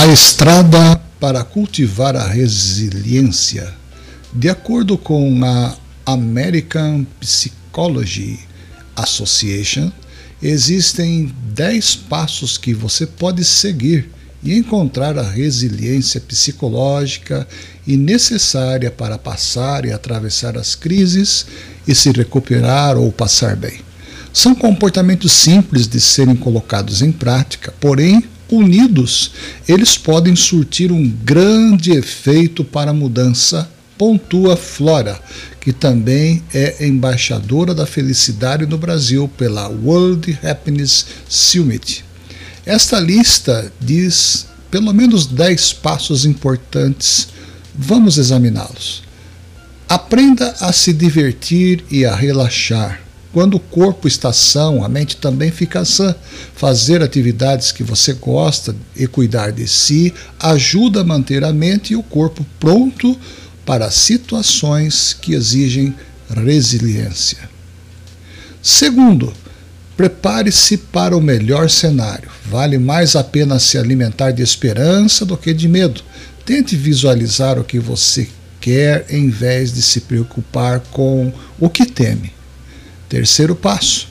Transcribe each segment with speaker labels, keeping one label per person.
Speaker 1: A estrada para cultivar a resiliência. De acordo com a American Psychology Association, existem 10 passos que você pode seguir e encontrar a resiliência psicológica e necessária para passar e atravessar as crises e se recuperar ou passar bem. São comportamentos simples de serem colocados em prática, porém, unidos, eles podem surtir um grande efeito para a mudança, pontua Flora, que também é embaixadora da felicidade no Brasil pela World Happiness Summit. Esta lista diz pelo menos 10 passos importantes. Vamos examiná-los. Aprenda a se divertir e a relaxar. Quando o corpo está são, a mente também fica sã. Fazer atividades que você gosta e cuidar de si ajuda a manter a mente e o corpo pronto para situações que exigem resiliência. Segundo, prepare-se para o melhor cenário. Vale mais a pena se alimentar de esperança do que de medo. Tente visualizar o que você quer em vez de se preocupar com o que teme. Terceiro passo.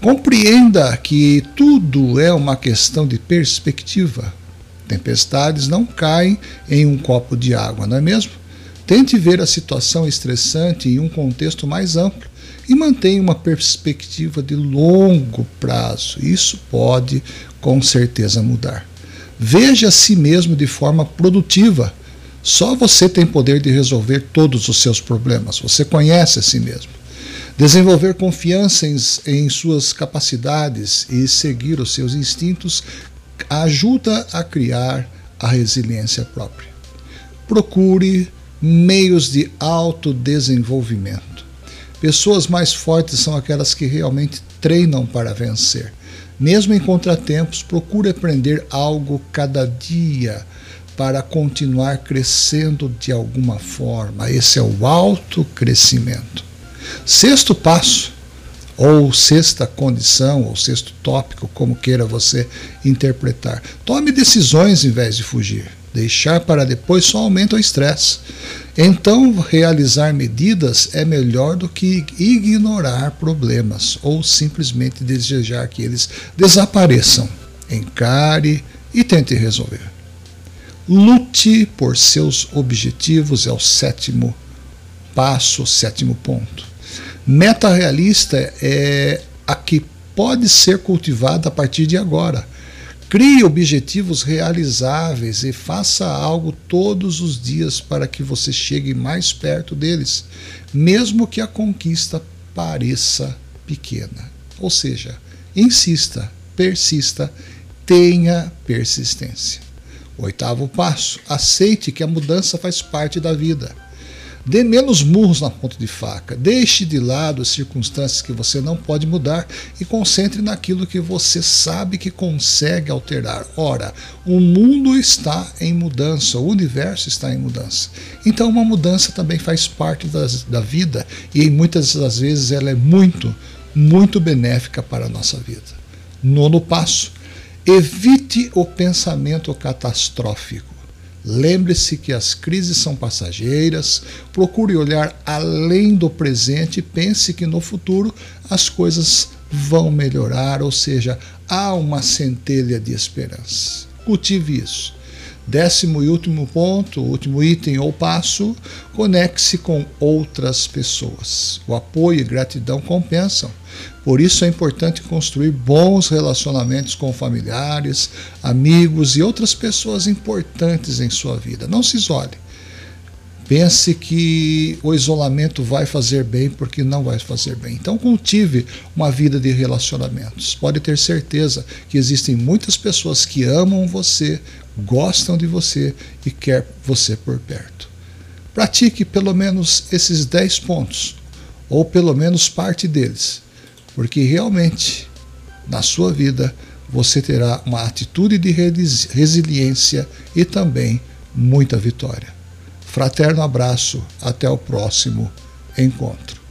Speaker 1: Compreenda que tudo é uma questão de perspectiva. Tempestades não caem em um copo de água, não é mesmo? Tente ver a situação estressante em um contexto mais amplo e mantenha uma perspectiva de longo prazo. Isso pode, com certeza, mudar. Veja a si mesmo de forma produtiva. Só você tem poder de resolver todos os seus problemas. Você conhece a si mesmo. Desenvolver confiança em, em suas capacidades e seguir os seus instintos ajuda a criar a resiliência própria. Procure meios de autodesenvolvimento. Pessoas mais fortes são aquelas que realmente treinam para vencer. Mesmo em contratempos, procure aprender algo cada dia para continuar crescendo de alguma forma. Esse é o autocrescimento. Sexto passo, ou sexta condição, ou sexto tópico, como queira você interpretar. Tome decisões em vez de fugir. Deixar para depois só aumenta o estresse. Então, realizar medidas é melhor do que ignorar problemas ou simplesmente desejar que eles desapareçam. Encare e tente resolver. Lute por seus objetivos é o sétimo passo, sétimo ponto. Meta realista é a que pode ser cultivada a partir de agora. Crie objetivos realizáveis e faça algo todos os dias para que você chegue mais perto deles, mesmo que a conquista pareça pequena. Ou seja, insista, persista, tenha persistência. Oitavo passo: aceite que a mudança faz parte da vida. Dê menos murros na ponta de faca. Deixe de lado as circunstâncias que você não pode mudar e concentre naquilo que você sabe que consegue alterar. Ora, o mundo está em mudança, o universo está em mudança. Então, uma mudança também faz parte das, da vida e muitas das vezes ela é muito, muito benéfica para a nossa vida. Nono passo: evite o pensamento catastrófico. Lembre-se que as crises são passageiras, procure olhar além do presente e pense que no futuro as coisas vão melhorar, ou seja, há uma centelha de esperança. Cultive isso. Décimo e último ponto, último item ou passo, conecte-se com outras pessoas. O apoio e gratidão compensam. Por isso é importante construir bons relacionamentos com familiares, amigos e outras pessoas importantes em sua vida. Não se isole. Pense que o isolamento vai fazer bem porque não vai fazer bem. Então cultive uma vida de relacionamentos. Pode ter certeza que existem muitas pessoas que amam você, gostam de você e quer você por perto. Pratique pelo menos esses 10 pontos, ou pelo menos parte deles, porque realmente na sua vida você terá uma atitude de resiliência e também muita vitória. Fraterno abraço, até o próximo encontro.